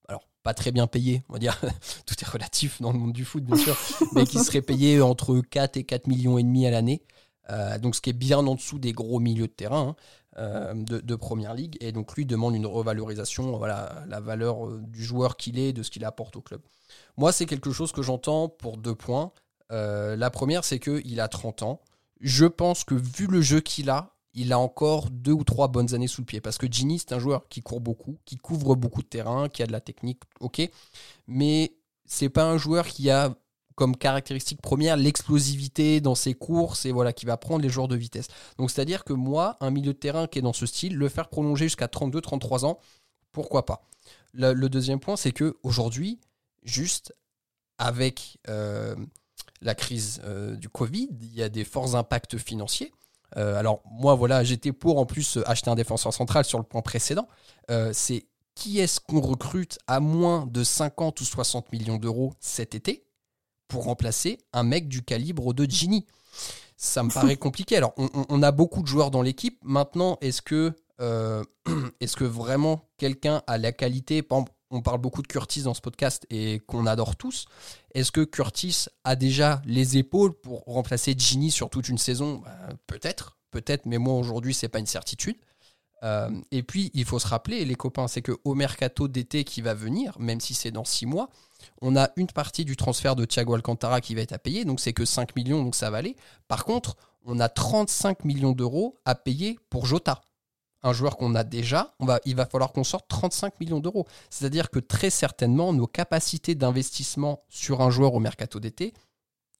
alors pas très bien payé, on va dire, tout est relatif dans le monde du foot bien sûr, mais qui serait payé entre 4 et 4 millions et demi à l'année. Euh, donc ce qui est bien en dessous des gros milieux de terrain hein, euh, de, première ligue. Et donc lui demande une revalorisation, voilà, la valeur euh, du joueur qu'il est, de ce qu'il apporte au club. Moi, c'est quelque chose que j'entends pour deux points. La première, c'est qu'il a 30 ans. Je pense que vu le jeu qu'il a, il a encore deux ou trois bonnes années sous le pied. Parce que Gini, c'est un joueur qui court beaucoup, qui couvre beaucoup de terrain, qui a de la technique, ok. Mais c'est pas un joueur qui a comme caractéristique première l'explosivité dans ses courses et voilà qui va prendre les joueurs de vitesse. Donc c'est-à-dire que moi, un milieu de terrain qui est dans ce style, le faire prolonger jusqu'à 32-33 ans, pourquoi pas? Le, deuxième point, c'est que aujourd'hui, juste avec euh, la crise euh, du Covid, il y a des forts impacts financiers. Euh, alors moi, voilà, j'étais pour en plus acheter un défenseur central sur le point précédent. C'est qui est-ce qu'on recrute à moins de 50 ou 60 millions d'euros cet été? Pour remplacer un mec du calibre de Gini Ça me paraît compliqué. Alors, on, a beaucoup de joueurs dans l'équipe. Maintenant, est-ce que, euh, est-ce que vraiment quelqu'un a la qualité? On parle beaucoup de Curtis dans ce podcast et qu'on adore tous. Est-ce que Curtis a déjà les épaules pour remplacer Gini sur toute une saison? Bah, Peut-être, peut-être, mais moi aujourd'hui, c'est pas une certitude. Euh, et puis, il faut se rappeler, les copains, c'est que au mercato d'été qui va venir, même si c'est dans 6 mois, on a une partie du transfert de Thiago Alcantara qui va être à payer, donc c'est que 5 millions, donc ça va aller. Par contre, on a 35 millions d'euros à payer pour Jota. Un joueur qu'on a déjà, il va falloir qu'on sorte 35 millions d'euros. C'est-à-dire que très certainement, nos capacités d'investissement sur un joueur au mercato d'été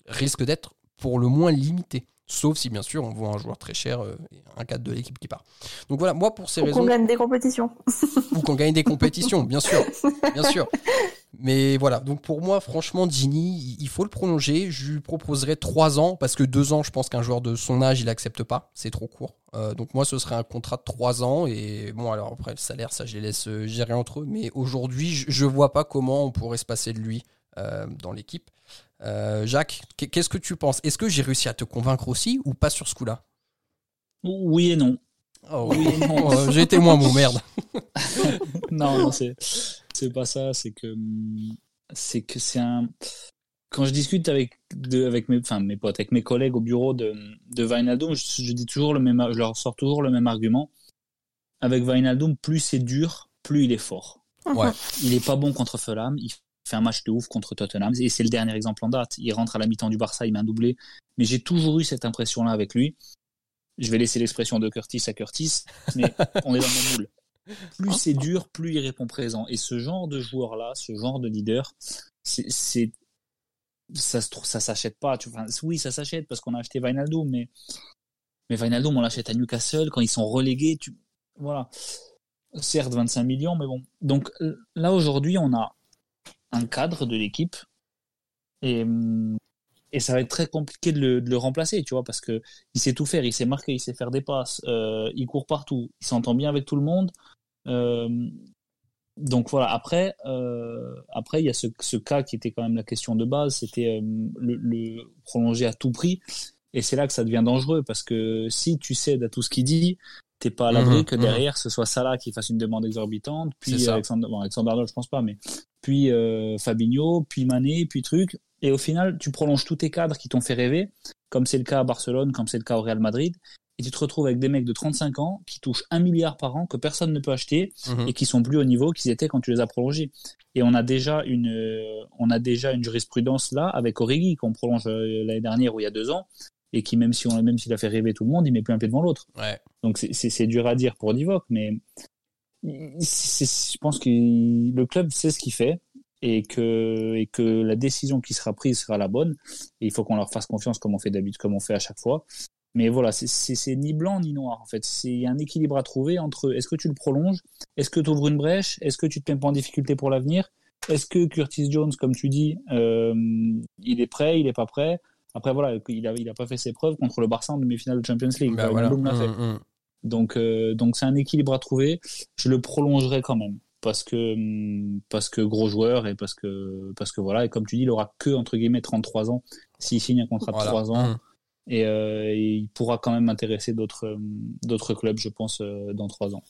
risquent d'être pour le moins limitées. Sauf si bien sûr on voit un joueur très cher, euh, un cadre de l'équipe qui part. Donc voilà, moi pour ces Ou raisons. qu'on gagne des compétitions. Ou qu'on gagne des compétitions, bien sûr. Bien sûr. Mais voilà, donc pour moi, franchement, Gini, il faut le prolonger. Je lui proposerais 3 ans, parce que 2 ans, je pense qu'un joueur de son âge, il accepte pas. C'est trop court. Euh, donc moi, ce serait un contrat de 3 ans. Et bon, alors après, le salaire, ça, je les laisse euh, gérer entre eux. Mais aujourd'hui, je, je vois pas comment on pourrait se passer de lui euh, dans l'équipe. Euh, Jacques, qu- qu'est-ce que tu penses? Est-ce que j'ai réussi à te convaincre aussi ou pas sur ce coup-là? Oui et non. Oh, Oui et non. euh, J'ai été moins bon, merde. non, non, c'est c'est pas ça. C'est que c'est que c'est un. Quand je discute avec de, avec mes enfin mes potes, avec mes collègues au bureau de de je, je dis toujours le même, je leur sors toujours le même argument. Avec Wijnaldum, plus c'est dur, plus il est fort. Ouais. Il est pas bon contre Fulham. Il fait un match de ouf contre Tottenham et c'est le dernier exemple en date. Il rentre à la mi-temps du Barça, il met un doublé. Mais j'ai toujours eu cette impression-là avec lui. Je vais laisser l'expression de Curtis à Curtis, mais on est dans le même moule. Plus c'est dur, plus il répond présent. Et ce genre de joueur-là, ce genre de leader, c'est, ça se trouve, ça s'achète pas. Tu vois. Enfin, oui, ça s'achète parce qu'on a acheté Wijnaldum, mais mais Wijnaldum, on l'achète à Newcastle quand ils sont relégués. Tu voilà. Certes, 25 millions, mais bon. Donc là aujourd'hui, on a un cadre de l'équipe et et ça va être très compliqué de le, remplacer, tu vois, parce que il sait tout faire, il sait marquer, il sait faire des passes, euh, il court partout, il s'entend bien avec tout le monde. Euh, donc voilà. Après, euh, après il y a ce, cas qui était quand même la question de base, c'était le, le prolonger à tout prix. Et c'est là que ça devient dangereux parce que si tu cèdes à tout ce qu'il dit, t'es pas à l'abri Mhm, que mhm. derrière ce soit Salah qui fasse une demande exorbitante, puis. Alexandre, bon, Alexandre Arnold, je pense pas, mais puis euh, Fabinho, puis Mané, puis truc. Et au final, tu prolonges tous tes cadres qui t'ont fait rêver, comme c'est le cas à Barcelone, comme c'est le cas au Real Madrid, et tu te retrouves avec des mecs de 35 ans qui touchent un milliard par an que personne ne peut acheter Mhm. et qui sont plus au niveau qu'ils étaient quand tu les as prolongés. Et on a déjà une, euh, on a déjà une jurisprudence là avec Origi qu'on prolonge euh, l'année dernière ou il y a deux ans et qui même si on même s'il a fait rêver tout le monde, il met plus un pied devant l'autre. Ouais. Donc c'est- dur à dire pour Divock, mais je pense que le club sait ce qu'il fait et que, et que la décision qui sera prise sera la bonne. Et il faut qu'on leur fasse confiance comme on fait d'habitude, comme on fait à chaque fois. Mais voilà, c'est- ni blanc ni noir en fait. C'est il y a un équilibre à trouver entre est-ce que tu le prolonges, est-ce que tu ouvres une brèche, est-ce que tu te mets pas en difficulté pour l'avenir, est-ce que Curtis Jones, comme tu dis, euh, il est prêt, il est pas prêt. Après voilà, il a il a pas fait ses preuves contre le Barça en demi-finale de Champions League. Bah, voilà. Wijnaldum l'a fait. Mhm, mhm. Donc, euh, donc c'est un équilibre à trouver. Je le prolongerai quand même parce que parce que gros joueur et parce que parce que voilà et comme tu dis, il aura que entre guillemets 33 ans s'il signe un contrat de Voilà. 3 ans et, euh, et il pourra quand même intéresser d'autres d'autres clubs, je pense, euh, dans 3 ans.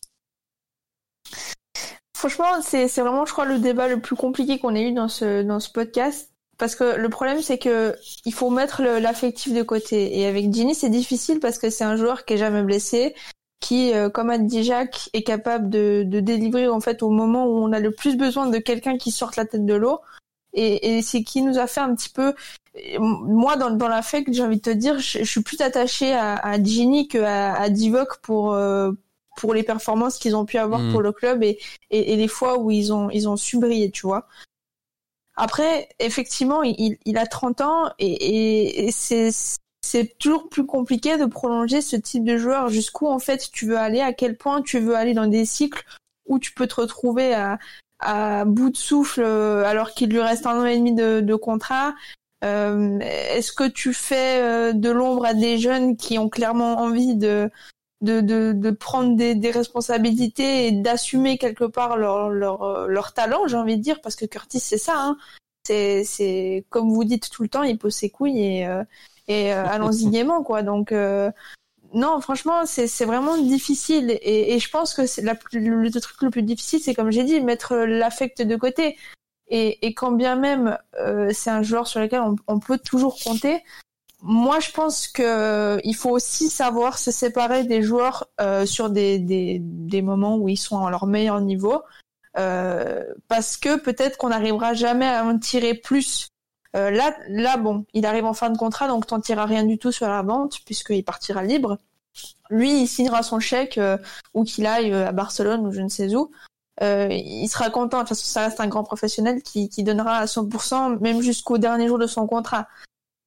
Franchement, c'est c'est vraiment, je crois, le débat le plus compliqué qu'on ait eu dans ce, dans ce podcast. Parce que le problème, c'est que il faut mettre l'affectif de côté. Et avec Ginny, c'est difficile parce que c'est un joueur qui est jamais blessé, qui, euh, comme a dit Jacques, est capable de, de délivrer en fait au moment où on a le plus besoin de quelqu'un qui sorte la tête de l'eau. Et, et c'est qui nous a fait un petit peu. Moi, dans, dans l'affect, j'ai envie de te dire, je, je suis plus attachée à, à Ginny que à, à Divock pour euh, pour les performances qu'ils ont pu avoir Mhm. pour le club et, et, et les fois où ils ont ils ont su briller, tu vois. Après, effectivement, il, il a 30 ans et, et, c'est c'est toujours plus compliqué de prolonger ce type de joueur. Jusqu'où en fait tu veux aller, à quel point tu veux aller dans des cycles où tu peux te retrouver à, à bout de souffle euh, alors qu'il lui reste un an et demi de, de contrat. Euh, Est-ce que tu fais euh, de l'ombre à des jeunes qui ont clairement envie de de, de, de prendre des, des responsabilités et d'assumer quelque part leur, leur, euh, leur talent, j'ai envie de dire, parce que Curtis, c'est ça. Hein. C'est, c'est comme vous dites tout le temps, il pose ses couilles et, euh, et euh, allons-y gaiement, quoi. Donc, euh, non, franchement, c'est, c'est vraiment difficile. Et, et je pense que c'est la, le, le truc le plus difficile, c'est comme j'ai dit, mettre l'affect de côté. Et, et quand bien même euh, c'est un joueur sur lequel on, on peut toujours compter, moi, je pense que il faut aussi savoir se séparer des joueurs euh, sur des, des, des moments où ils sont à leur meilleur niveau, euh, parce que peut-être qu'on n'arrivera jamais à en tirer plus. Euh, là, là, bon, il arrive en fin de contrat, donc t'en tireras rien du tout sur la vente puisqu'il partira libre. Lui, il signera son chèque euh, où qu'il aille euh, à Barcelone ou je ne sais où. Euh, il sera content. Toute façon, ça reste un grand professionnel qui, qui donnera à 100%, même jusqu'au dernier jour de son contrat.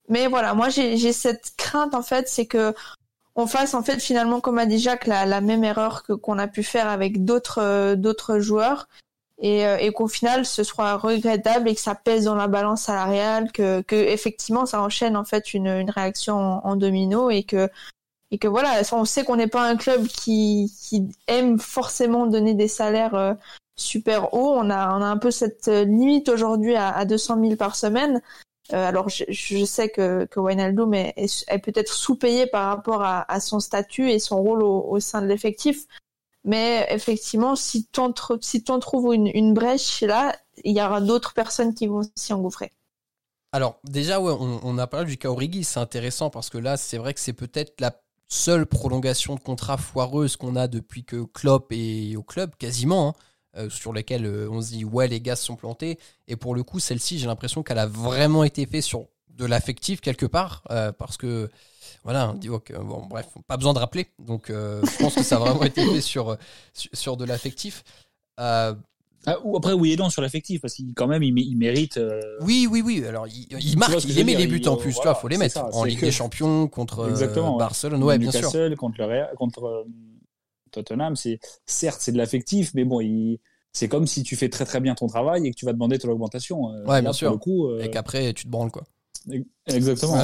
Mais voilà, moi j'ai cette crainte en fait, c'est que on fasse en fait finalement comme a dit Jacques la, même erreur que qu'on a pu faire avec d'autres euh, d'autres joueurs et, euh, et qu'au final ce soit regrettable et que ça pèse dans la balance salariale, que, que effectivement ça enchaîne en fait une, une réaction en, domino et que et que voilà, on sait qu'on n'est pas un club qui, qui aime forcément donner des salaires euh, super hauts. On a on a un peu cette limite aujourd'hui à, à 200 000 par semaine. Euh, alors je, sais que, que Wijnaldum est, est, peut-être sous-payé par rapport à, son statut et son rôle au, sein de l'effectif, mais effectivement, si tu si en trouves une, brèche là, il y aura d'autres personnes qui vont s'y engouffrer. Alors déjà, on, a parlé du cas c'est intéressant parce que là, c'est vrai que c'est peut-être la seule prolongation de contrat foireuse qu'on a depuis que Klopp est au club, quasiment. Hein. Euh, sur lesquels euh, on se dit ouais les gaz sont plantés. Et pour le coup celle-ci j'ai l'impression qu'elle a vraiment été faite sur de l'affectif quelque part euh, parce que voilà on dit ok bon bref pas besoin de rappeler. Donc je pense que ça a vraiment été fait sur sur de l'affectif. Ah, ou après oui et non sur l'affectif parce qu'il quand même il, mérite oui oui oui. Alors il, marque il met les buts en plus il faut les mettre en Ligue des Champions contre Barcelone. Ouais bien sûr. Contre le contre Tottenham, c'est certes c'est de l'affectif, mais bon, c'est comme si tu fais très très bien ton travail et que tu vas demander ton augmentation. Euh, ouais, bien sûr. Euh, et qu'après tu te branles quoi. Exactement.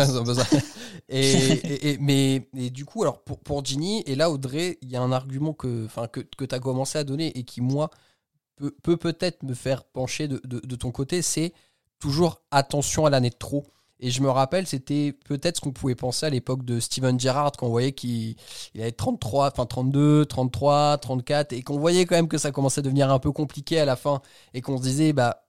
et, mais et du coup, alors pour, pour Ginny, et là Audrey, il y a un argument que, que, que tu as commencé à donner et qui, moi, peut peut-être me faire pencher de, de, de ton côté, c'est toujours attention à l'année de trop. Et je me rappelle, c'était peut-être ce qu'on pouvait penser à l'époque de Steven Gerrard, qu'on voyait qu'il avait 33, enfin 32, 33, 34, et qu'on voyait quand même que ça commençait à devenir un peu compliqué à la fin, et qu'on se disait, bah,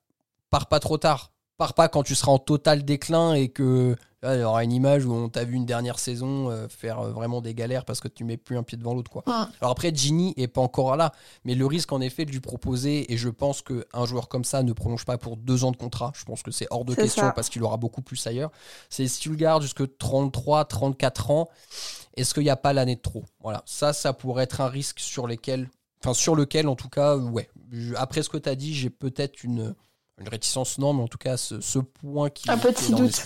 pars pas trop tard, pars pas quand tu seras en total déclin et que il y aura une image où on t'a vu une dernière saison euh, faire euh, vraiment des galères parce que tu mets plus un pied devant l'autre. quoi. Alors après, Ginny est pas encore là, mais le risque en effet de lui proposer, et je pense qu'un joueur comme ça ne prolonge pas pour deux ans de contrat, je pense que c'est hors de question parce qu'il aura beaucoup plus ailleurs, c'est si tu le gardes jusque 33, 34 ans, est-ce qu'il n'y a pas l'année de trop? Voilà, ça, ça pourrait être un risque sur lesquels, enfin sur lequel en tout cas, ouais. Après ce que tu as dit, j'ai peut-être une une réticence non, mais en tout cas ce, point qui un petit doute.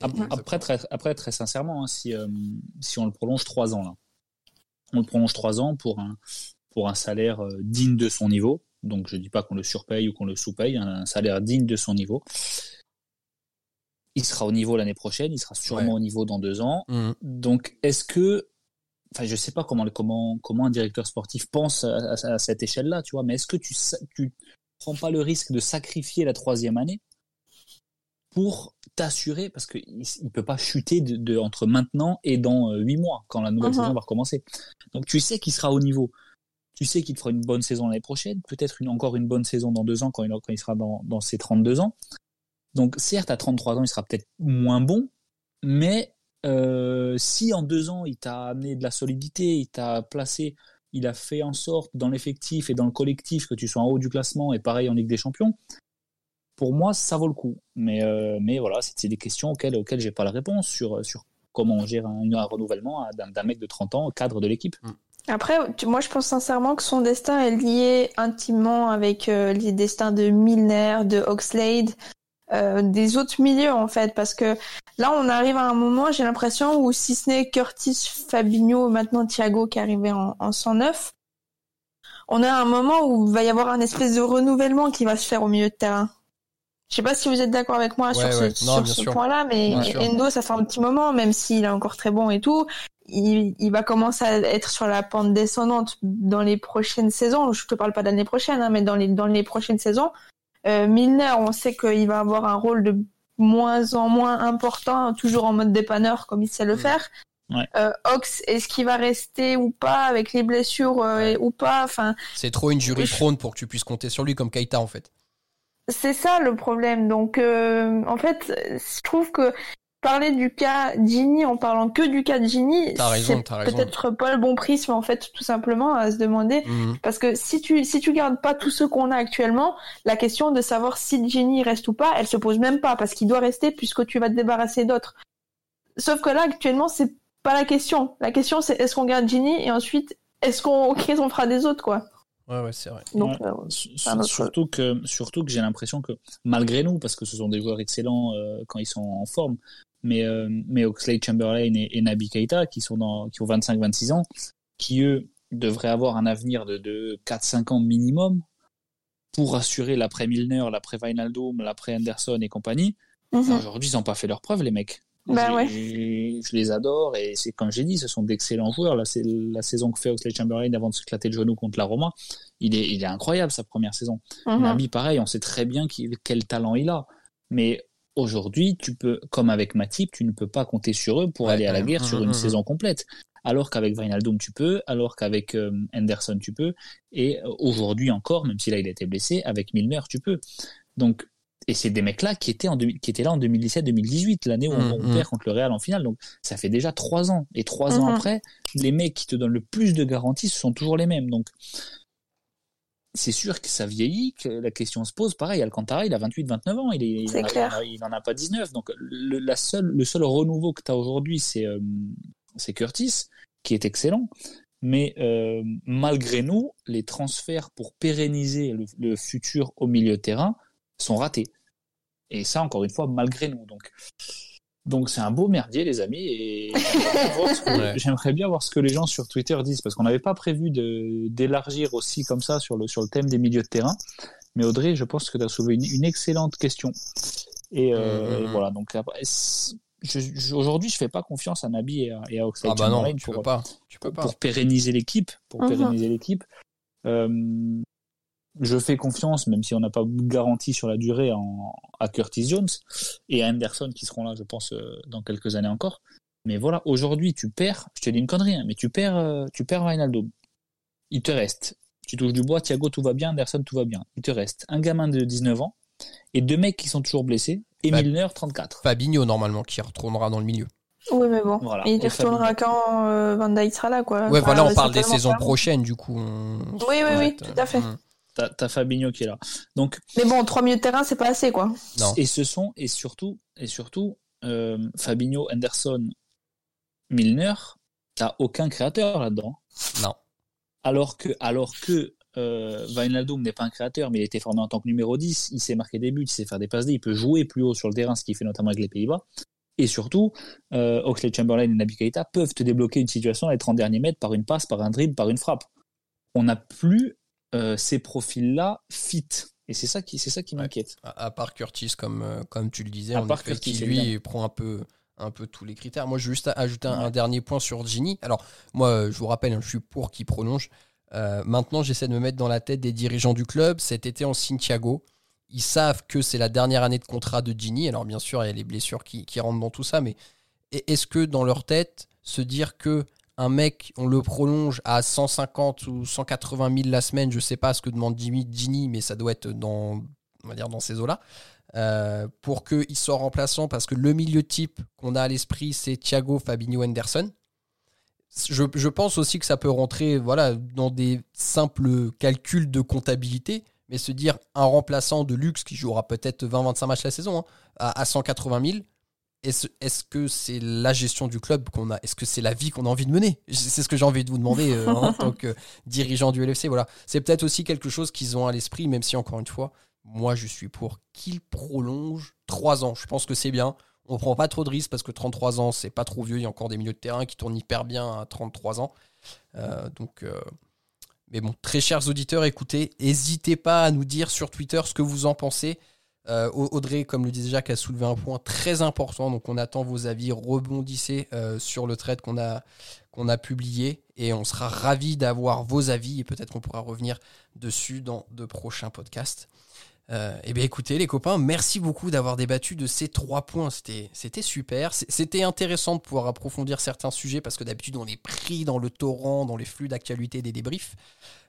après, très, après très sincèrement, hein, si, euh, si on le prolonge trois ans là, on le prolonge trois ans pour un pour un salaire euh, digne de son niveau. Donc je dis pas qu'on le surpaye ou qu'on le sous-paye, un salaire digne de son niveau. Il sera au niveau l'année prochaine, il sera sûrement au niveau dans deux ans. Mmh. Donc est-ce que enfin je sais pas comment comment comment un directeur sportif pense à, cette échelle là tu vois mais est-ce que tu, tu prends pas le risque de sacrifier la troisième année pour t'assurer, parce qu'il ne peut pas chuter de, entre maintenant et dans euh, huit mois, quand la nouvelle uh-huh. saison va recommencer. Donc tu sais qu'il sera au niveau. Tu sais qu'il fera une bonne saison l'année prochaine, peut-être une, encore une bonne saison dans deux ans, quand il, quand il sera dans, dans ses 32 ans. Donc certes, à 33 ans, il sera peut-être moins bon, mais euh, si en deux ans, il t'a amené de la solidité, il t'a placé il a fait en sorte dans l'effectif et dans le collectif que tu sois en haut du classement et pareil en Ligue des Champions. Pour moi, ça vaut le coup. Mais, euh, mais voilà, c'est des questions auxquelles, auxquelles j'ai pas la réponse sur, sur comment on gère un, un renouvellement d'un mec de 30 ans au cadre de l'équipe. Mm. Après, moi je pense sincèrement que son destin est lié intimement avec euh, les destins de Milner, de Oxlade, euh, des autres milieux en fait, parce que là on arrive à un moment, j'ai l'impression où si ce n'est Curtis, Fabinho, maintenant Thiago qui est arrivé en, en 109, on a un moment où il va y avoir un espèce de renouvellement qui va se faire au milieu de terrain. Je sais pas si vous êtes d'accord avec moi sur ce, sur ce point-là, mais Endo, ça fait un petit moment, même s'il est encore très bon et tout, il, il, va commencer à être sur la pente descendante dans les prochaines saisons. Je te parle pas d'année prochaine, hein, mais dans les dans les prochaines saisons, Milner, on sait qu'il va avoir un rôle de moins en moins important, toujours en mode dépanneur comme il sait le mm. faire. Euh, Ox, est-ce qu'il va rester ou pas avec les blessures euh, ou pas? Enfin, c'est trop une jury pour que tu puisses compter sur lui comme Keita en fait. C'est ça le problème. Donc, en fait, je trouve que parler du cas Ginny en parlant que du cas Ginny, c'est peut-être pas le bon prisme en fait, tout simplement à se demander, mhm. parce que si tu si tu gardes pas tout ce qu'on a actuellement, la question de savoir si Ginny reste ou pas, elle se pose même pas parce qu'il doit rester puisque tu vas te débarrasser d'autres. Sauf que là actuellement c'est pas la question. La question c'est est-ce qu'on garde Ginny et ensuite est-ce qu'on qu'est-ce qu'on fera des autres quoi. Ouais, ouais, c'est vrai. Donc, Ouais. euh, Surtout que, surtout que j'ai l'impression que, malgré nous, parce que ce sont des joueurs excellents euh, quand ils sont en forme, mais, euh, mais Oxley Chamberlain et, et Naby Keita, qui, sont dans, qui ont 25-26 ans, qui eux devraient avoir un avenir de, de 4-5 ans minimum pour assurer l'après Milner, l'après Wijnaldum, l'après Anderson et compagnie. mhm. Aujourd'hui, ils n'ont pas fait leurs preuves, les mecs. Bah je, ouais. je- je les adore et c'est comme j'ai dit, ce sont d'excellents joueurs. Là, c'est la saison que fait Oxley Chamberlain avant de se éclater le genou contre la Roma. Il est, il est incroyable sa première saison. Mhm. Nabi, pareil, on sait très bien quel talent il a. Mais aujourd'hui, tu peux, comme avec Matip, tu ne peux pas compter sur eux pour Ouais, aller à la ouais. guerre sur une saison complète. Alors qu'avec Wijnaldum, tu peux, alors qu'avec euh, Henderson, tu peux. Et euh, aujourd'hui encore, même si là il a été blessé, avec Milner, tu peux. Donc, et c'est des mecs-là qui étaient, en, qui étaient là en 2017-2018, l'année où on, on Mhm. perd contre le Real en finale. Donc, ça fait déjà trois ans. Et trois ans Mhm. après, les mecs qui te donnent le plus de garanties, ce sont toujours les mêmes. Donc, c'est sûr que ça vieillit, que la question se pose. Pareil, Alcantara, il a 28-29 ans, il, est, il, en a- clair. il en a pas 19. Donc, le, la seule, le seul renouveau que tu as aujourd'hui, c'est euh, c'est Curtis, qui est excellent. Mais euh, malgré nous, les transferts pour pérenniser le, le futur au milieu de terrain sont ratés. Et ça, encore une fois, malgré nous. Donc, donc c'est un beau merdier, les amis. Et j'aimerais bien voir ce que- les gens sur Twitter disent, parce qu'on n'avait pas prévu de- d'élargir aussi comme ça sur le, sur le thème des milieux de terrain. Mais Audrey, je pense que tu as soulevé une, une excellente question. Et, euh, Mhm. et voilà. Donc aujourd'hui, je fais pas confiance à Nabi et à, et à Oxlade Ah bah non, tu pour, peux pas. Tu peux pour, pas. pour pérenniser l'équipe, pour Mhm. pérenniser l'équipe. Euh, je fais confiance, même si on n'a pas de garantie sur la durée, en, à Curtis Jones et à Anderson qui seront là, je pense, euh, dans quelques années encore. Mais voilà, aujourd'hui, tu perds, je te dis une connerie, hein, mais tu perds, euh, tu perds Wijnaldum. Il te reste, tu touches du bois, Thiago, tout va bien, Anderson, tout va bien. Il te reste un gamin de 19 ans et deux mecs qui sont toujours blessés et Bah, Milner, 34. Fabinho, normalement, qui retournera dans le milieu. Oui, mais bon. Voilà. Il y retournera quand euh, Van Dijk sera là, quoi. Ouais, Enfin, voilà, on parle des saisons prochaines, du coup. on- Oui, oui, oui, tout à fait. mm. T'as t'as Fabinho qui est là. Donc, Mais bon, trois milieux de terrain, c'est pas assez, quoi. Non. Et ce sont, et surtout, et surtout euh, Fabinho, Henderson, Milner, t'as aucun créateur là-dedans. Non. Alors que, alors que euh, Wijnaldum n'est pas un créateur, mais il a été formé en tant que numéro 10, il sait marquer des buts, il sait faire des passes il peut jouer plus haut sur le terrain, ce qu'il fait notamment avec les Pays-Bas. Et surtout, euh, Oxley Chamberlain et Naby Keita peuvent te débloquer une situation à être en dernier mètre par une passe, par un dribble, par une frappe. On n'a plus euh, ces profils-là fit. Et c'est ça qui, c'est ça qui Ouais. m'inquiète. À, à part Curtis, comme, euh, comme tu le disais, À part Curtis, qui lui prend un peu, un peu tous les critères. Moi, je veux juste ajouter un, Ouais. un dernier point sur Gini. Alors, moi, euh, je vous rappelle, hein, je suis pour qu'il prolonge. Euh, maintenant, j'essaie de me mettre dans la tête des dirigeants du club. Cet été, en signe Thiago. Ils savent que c'est la dernière année de contrat de Gini. Alors, bien sûr, il y a les blessures qui, qui rentrent dans tout ça, mais est-ce que dans leur tête, se dire que un mec, on le prolonge à 150 ou 180 000 la semaine, je sais pas ce que demande Jimmy, Gini, mais ça doit être dans, ces eaux-là, euh, pour qu'il soit remplaçant, parce que le milieu type qu'on a à l'esprit, c'est Thiago, Fabinho, Henderson. Je, je pense aussi que ça peut rentrer voilà, dans des simples calculs de comptabilité, mais se dire un remplaçant de luxe qui jouera peut-être 20-25 matchs la saison hein, à, à 180 000, est-ce que c'est la gestion du club qu'on a Est-ce que c'est la vie qu'on a envie de mener? C'est ce que j'ai envie de vous demander euh, en tant que dirigeant du LFC. Voilà, c'est peut-être aussi quelque chose qu'ils ont à l'esprit, même si encore une fois, moi je suis pour qu'ils prolongent 3 ans. Je pense que c'est bien. On prend pas trop de risques parce que 33 ans, c'est pas trop vieux. Il y a encore des milieux de terrain qui tournent hyper bien à 33 ans. Euh, donc, euh, mais bon, très chers auditeurs, écoutez, n'hésitez pas à nous dire sur Twitter ce que vous en pensez. Euh, Audrey, comme le disait Jacques, a soulevé un point très important. Donc, on attend vos avis. Rebondissez euh, sur le trade qu'on a, qu'on a publié et on sera ravis d'avoir vos avis et peut-être qu'on pourra revenir dessus dans de prochains podcasts. Euh, eh bien, écoutez, les copains, merci beaucoup d'avoir débattu de ces trois points. C'était, c'était super. C'était intéressant de pouvoir approfondir certains sujets parce que d'habitude, on est pris dans le torrent, dans les flux d'actualité des débriefs.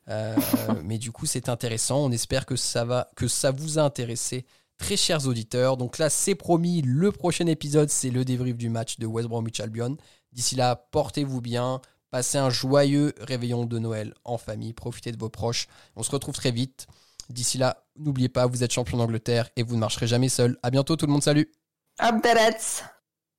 Euh, mais du coup, c'est intéressant. On espère que ça va, que ça vous a intéressé, très chers auditeurs. Donc là, c'est promis. Le prochain épisode, c'est le débrief du match de West Bromwich Albion. D'ici là, portez-vous bien. Passez un joyeux réveillon de Noël en famille. Profitez de vos proches. On se retrouve très vite. D'ici là, n'oubliez pas, vous êtes champion d'Angleterre et vous ne marcherez jamais seul. À bientôt tout le monde, salut.